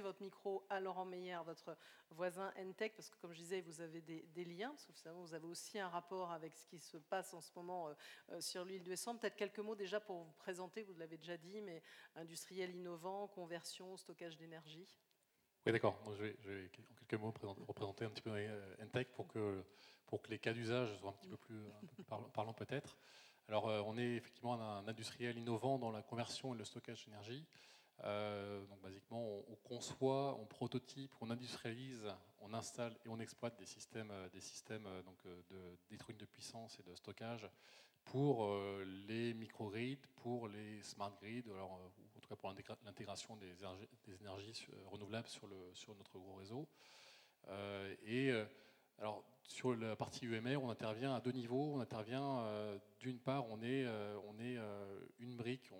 votre micro à Laurent Meyer, votre voisin Entech, parce que comme je disais, vous avez des, liens, parce que vous avez aussi un rapport avec ce qui se passe en ce moment sur l'île du Essam. Peut-être quelques mots déjà pour vous présenter, vous l'avez déjà dit, mais industriel innovant, conversion, stockage d'énergie. Oui, d'accord. Je vais, en quelques mots représenter un petit peu Entech pour que, pour que les cas d'usage soient un petit peu plus, parlants peut-être. Alors, euh, on est effectivement un industriel innovant dans la conversion et le stockage d'énergie. Euh, donc, basiquement, on, conçoit, on prototype, on industrialise, on installe et on exploite des systèmes, euh, des systèmes donc, de de puissance et de stockage pour les microgrids, pour les smart grids, alors, en tout cas pour l'intégration des, énergies renouvelables sur, le, sur notre gros réseau. et alors, sur la partie UMR, on intervient à deux niveaux. On intervient, d'une part, on est, on est une brique,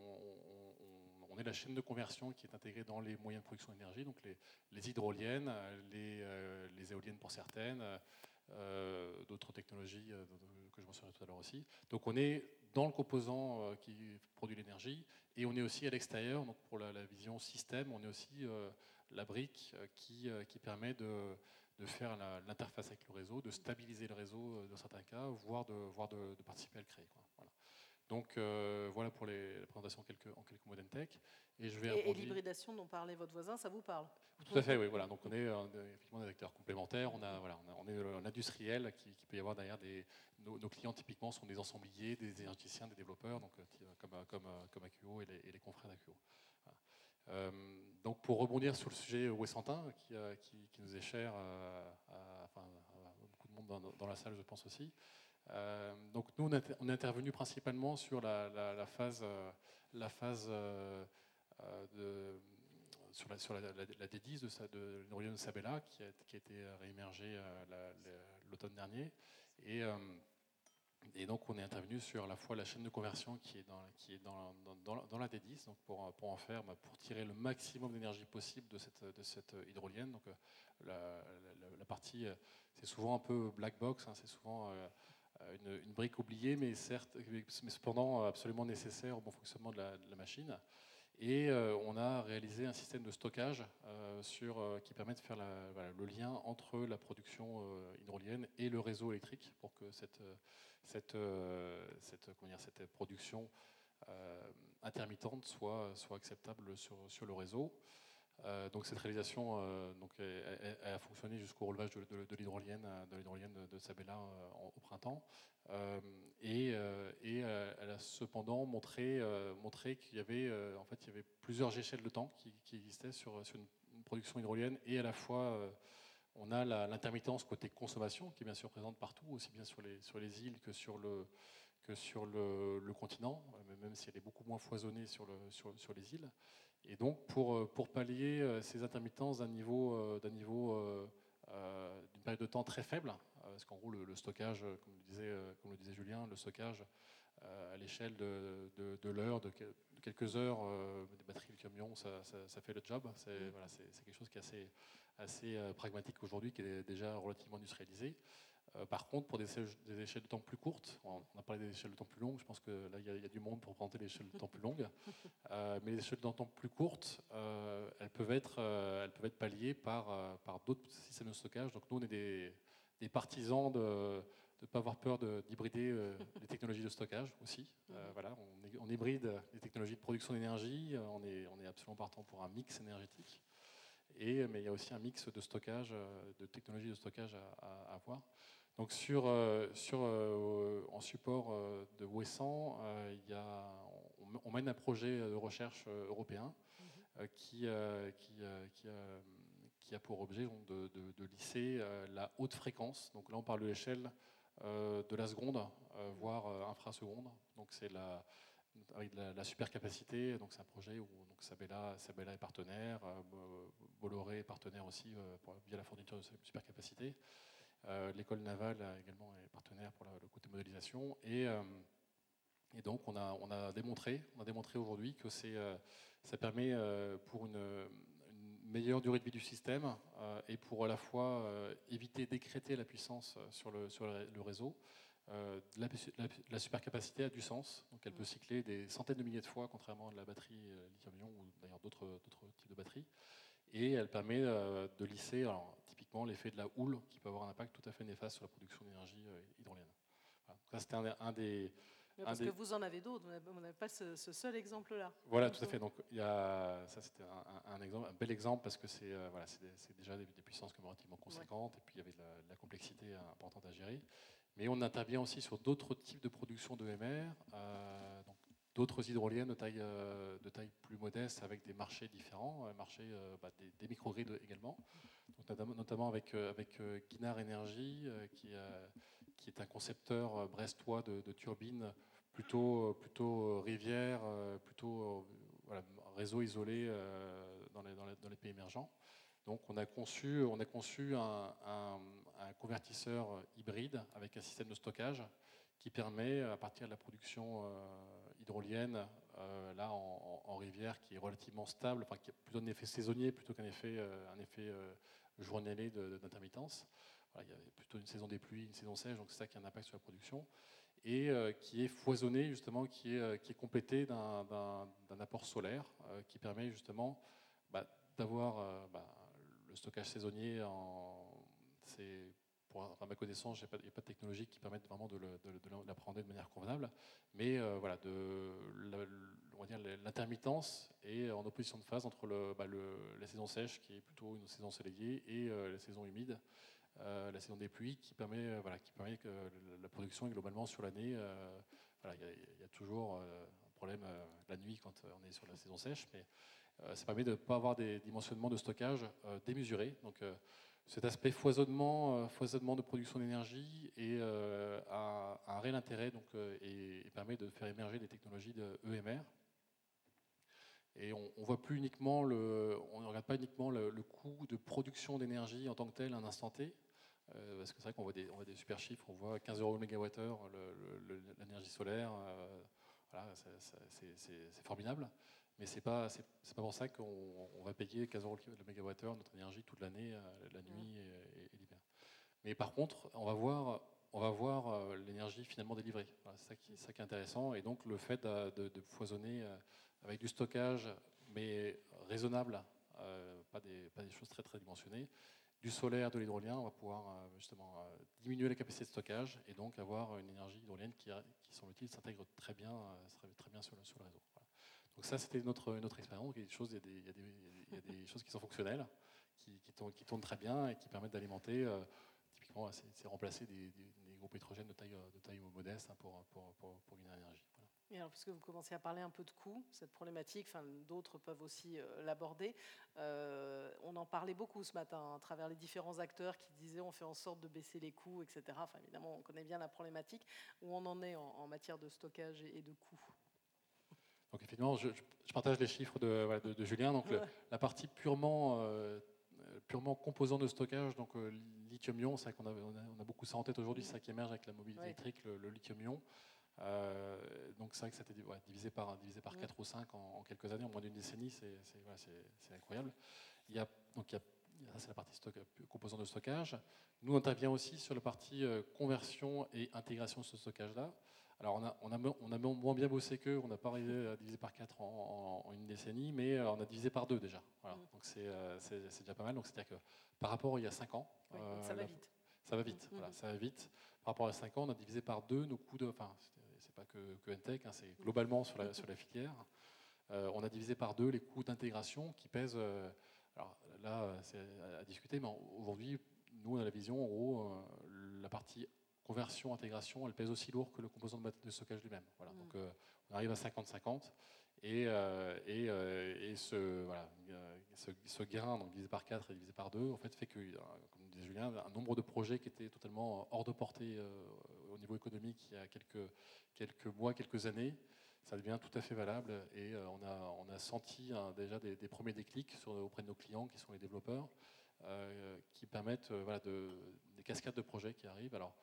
est la chaîne de conversion qui est intégrée dans les moyens de production d'énergie, donc les, hydroliennes, les, les, éoliennes pour certaines, euh, d'autres technologies euh, que je mentionnerai tout à l'heure aussi. Donc on est dans le composant euh, qui produit l'énergie et on est aussi à l'extérieur, donc pour la, vision système, on est aussi la brique qui, permet de, faire l'interface avec le réseau, de stabiliser le réseau dans certains cas, voire de, de, participer à le créer. Donc euh, voilà pour les, la présentation en quelques, en quelques mots d'Entech. Et, je vais et, l'hybridation dont parlait votre voisin, ça vous parle? Tout à fait, oui. Voilà. Donc on est euh, effectivement des acteurs complémentaires. On, a, voilà, on, est un industriel qui, peut y avoir derrière des. Nos, clients typiquement sont des ensembliers, des énergéticiens, des développeurs, donc, euh, comme, comme, comme AQO et les, et les confrères d'AQO. donc pour rebondir sur le sujet Wessantin, qui, qui, qui nous est cher à, beaucoup de monde dans, dans, la salle, je pense aussi. Euh, donc nous, on est intervenu principalement sur la, phase, euh, euh, sur la, sur la, D10 de, l'hydrogène de Sabella, qui a, été réémergée l'automne dernier. Et, donc on est intervenu sur la fois la chaîne de conversion qui est dans, qui est dans, la D10, donc pour, pour en faire, bah, pour tirer le maximum d'énergie possible de cette, de cette hydrolienne. Donc la, partie, c'est souvent un peu black box, hein, c'est souvent euh, une, brique oubliée, mais, certes, mais cependant absolument nécessaire au bon fonctionnement de la, machine. Et euh, on a réalisé un système de stockage euh, qui permet de faire le lien entre la production hydrolienne et le réseau électrique pour que cette, production intermittente soit, soit acceptable sur, sur le réseau. Euh, donc cette réalisation euh, donc, a fonctionné jusqu'au relevage de, de, l'hydrolienne de, l'hydrolienne de Sabella euh, au printemps. et, elle a cependant montré, montré qu'il y, avait, en fait, y avait plusieurs échelles de temps qui, existaient sur, sur une, production hydrolienne et à la fois on a l'intermittence côté consommation qui est bien sûr présente partout, aussi bien sur les, sur les îles que sur le, que sur le, le continent, même si elle est beaucoup moins foisonnée sur, le, sur, sur les îles. Et donc, pour, euh, pour pallier euh, ces intermittences d'un niveau, euh, d'un niveau d'une période de temps très faible, parce qu'en gros, le, stockage, comme le, disait, comme le disait Julien, le stockage à l'échelle de, de, l'heure, de, quelques heures, des batteries de camion, ça, ça, fait le job. C'est, voilà, c'est, quelque chose qui est assez, assez pragmatique aujourd'hui, qui est déjà relativement industrialisé. Euh, par contre, pour des, échelles de temps plus courtes, on a parlé des échelles de temps plus longues, je pense que là, il y, a du monde pour présenter les échelles de temps plus longues, euh, mais les échelles de temps plus courtes, euh, elles, peuvent être, elles peuvent être palliées par, par d'autres systèmes de stockage. Donc nous, on est des, des partisans de ne pas avoir peur d'hybrider les technologies de stockage aussi. voilà, on, on, hybride les technologies de production d'énergie, on est, on est absolument partant pour un mix énergétique. Et, mais il y a aussi un mix de stockage, de technologies de stockage à, avoir. Donc sur, euh, sur, euh, en support euh, de Wessan, il y a, on, mène un projet de recherche européen mhm. qui, qui, qui, qui, a pour objet de, de, de, lisser la haute fréquence. Donc là, on parle de l'échelle de la seconde, voire infraseconde. Donc c'est la avec la, la supercapacité. Donc c'est un projet où Sabella, Sabella est partenaire, Bolloré est partenaire aussi via la fourniture de supercapacité. Euh, l'école navale également est partenaire pour le côté modélisation. Et, euh, donc, on a, on a démontré, on a démontré aujourd'hui que euh, ça permet pour une, meilleure durée de vie du système et pour à la fois éviter d'écréter la puissance sur le réseau. La, la, supercapacité a du sens, donc elle peut cycler des centaines de milliers de fois, contrairement à la batterie lithium-ion ou d'ailleurs d'autres types de batteries. Et elle permet de lisser alors, typiquement l'effet de la houle qui peut avoir un impact tout à fait néfaste sur la production d'énergie hydrolienne. Ça, c'était un, des, parce que vous en avez d'autres, vous n'avez pas ce, seul exemple-là. Voilà, tout à fait. Donc, il y a, ça, c'était un, exemple, un bel exemple parce que c'est voilà, déjà des, puissances relativement conséquentes et puis il y avait de la, complexité importante à gérer. Mais on intervient aussi sur d'autres types de production d'EMR, euh, d'autres hydroliennes de taille, euh, de taille plus modeste avec des marchés différents, euh, marchés, bah, des, des microgrids également, notamment, avec, avec Guinard Energy, qui, qui, est un concepteur brestois de, turbines plutôt, plutôt rivière, plutôt réseau isolé dans les, pays émergents. Donc on a conçu, on a conçu un convertisseur hybride avec un système de stockage qui permet, à partir de la production euh, hydrolienne, euh, là en, rivière, qui est relativement stable, enfin qui a plutôt un effet saisonnier plutôt qu'un effet, euh, un effet journalier d'intermittence. il y a plutôt une saison des pluies, une saison sèche, donc c'est ça qui a un impact sur la production. Et qui est foisonné, justement, qui est, qui est complété d'un apport solaire qui permet justement bah, d'avoir bah, le stockage saisonnier en c'est à ma connaissance, il n'y a, pas de technologie qui permette vraiment de, l'apprendre de, manière convenable. Mais euh, voilà, l'intermittence est en opposition de phase entre bah, la saison sèche, qui est plutôt une saison soleillée, et euh, la saison humide, euh, la saison des pluies, qui permet, que la production est globalement sur l'année. il y, a toujours un problème la nuit quand on est sur la saison sèche, mais ça permet de ne pas avoir des dimensionnements de stockage démesurés. Cet aspect foisonnement, euh, foisonnement de production d'énergie euh, a, un réel intérêt euh, et, permet de faire émerger des technologies de EMR. Et on ne regarde pas uniquement le, coût de production d'énergie en tant que tel à un instant T, parce que c'est vrai qu'on voit des, on voit des super chiffres, on voit 15 euros le mégawattheure l'énergie solaire, voilà, c'est formidable. Mais ce n'est pas, pas pour ça qu'on va payer 15 euros le mégawattheure notre énergie toute l'année, euh, la nuit et, l'hiver. Mais par contre, on va voir, on va voir euh, l'énergie finalement délivrée. c'est ça qui, ça qui, est intéressant. Et donc le fait de, foisonner euh, avec du stockage, mais raisonnable, pas, des, pas, des, choses très très dimensionnées, du solaire, de l'hydrolien, on va pouvoir justement diminuer la capacité de stockage et donc avoir une énergie hydrolienne qui, qui semble-t-il, s'intègre très bien, très bien sur le, sur le réseau. Donc ça, c'était notre, expérience. Il y, a des choses, il, y a des, choses qui sont fonctionnelles, qui, tournent, très bien et qui permettent d'alimenter. Euh, typiquement, c'est remplacer des, groupes hétérogènes de taille, de taille modeste hein, pour, pour, une énergie. Et alors, puisque vous commencez à parler un peu de coûts, cette problématique, d'autres peuvent aussi euh, l'aborder. Euh, on en parlait beaucoup ce matin hein, à travers les différents acteurs qui disaient on fait en sorte de baisser les coûts, etc. Évidemment, on connaît bien la problématique. Où on en est en matière de stockage et de coûts? Donc effectivement, je, partage les chiffres de, de, Julien. Donc la partie purement, euh, purement composant de stockage, donc euh, lithium-ion, c'est vrai qu'on a, on a, beaucoup ça en tête aujourd'hui, c'est ça qui émerge avec la mobilité électrique, le, lithium-ion. Euh, donc c'est vrai que ça a été divisé par, divisé par 4 ou 5 en, quelques années, en moins d'une décennie, c'est incroyable. Il y a, donc il y a c'est la partie stock, composant de stockage. Nous, on intervient aussi sur la partie conversion et intégration de ce stockage-là. Alors, on a, on, a, on a, moins bien bossé qu'eux, on n'a pas arrivé à diviser par 4 en, une décennie, mais euh, on a divisé par 2 déjà. Voilà. Mm. Donc, euh, c'est déjà pas mal. Donc, c'est-à-dire que par rapport à il y a 5 ans, euh, ça va vite. Ça va vite, mm, voilà, mm. ça va vite. Par rapport à 5 ans, on a divisé par 2 nos coûts de. Enfin, c'est pas que, que Entech, hein, c'est globalement sur la, sur la filière. on a divisé par 2 les coûts d'intégration qui pèsent. alors là, c'est à discuter, mais aujourd'hui, nous, on a la vision, en gros, la partie conversion, intégration, elle pèse aussi lourd que le composant de stockage lui-même. Voilà. Mm. Donc euh, on arrive à 50-50 et, euh, et, euh, et ce, voilà, ce, gain, donc divisé par 4 et divisé par 2, en fait, fait que, comme disait Julien, un nombre de projets qui étaient totalement hors de portée au niveau économique il y a quelques, quelques mois, quelques années, ça devient tout à fait valable et on, a, on a senti hein, déjà des, premiers déclics sur, auprès de nos clients qui sont les développeurs qui permettent voilà, de, des cascades de projets qui arrivent. Alors,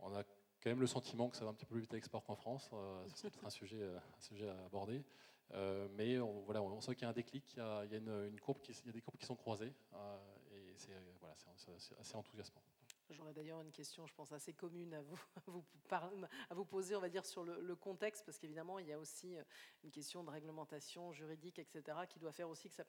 on a quand même le sentiment que ça va un petit peu plus vite à l'export qu'en France. Euh, c'est peut-être un sujet, euh, un sujet à aborder. Euh, mais on, voilà, on sent qu'il y a un déclic, il y a, une, courbe qui, y a des courbes qui sont croisées. et c'est voilà, assez enthousiasmant. J'aurais d'ailleurs une question, je pense, assez commune à vous, à vous, à vous poser, on va dire, sur le, contexte, parce qu'évidemment, il y a aussi une question de réglementation juridique, etc., qui doit faire aussi que ça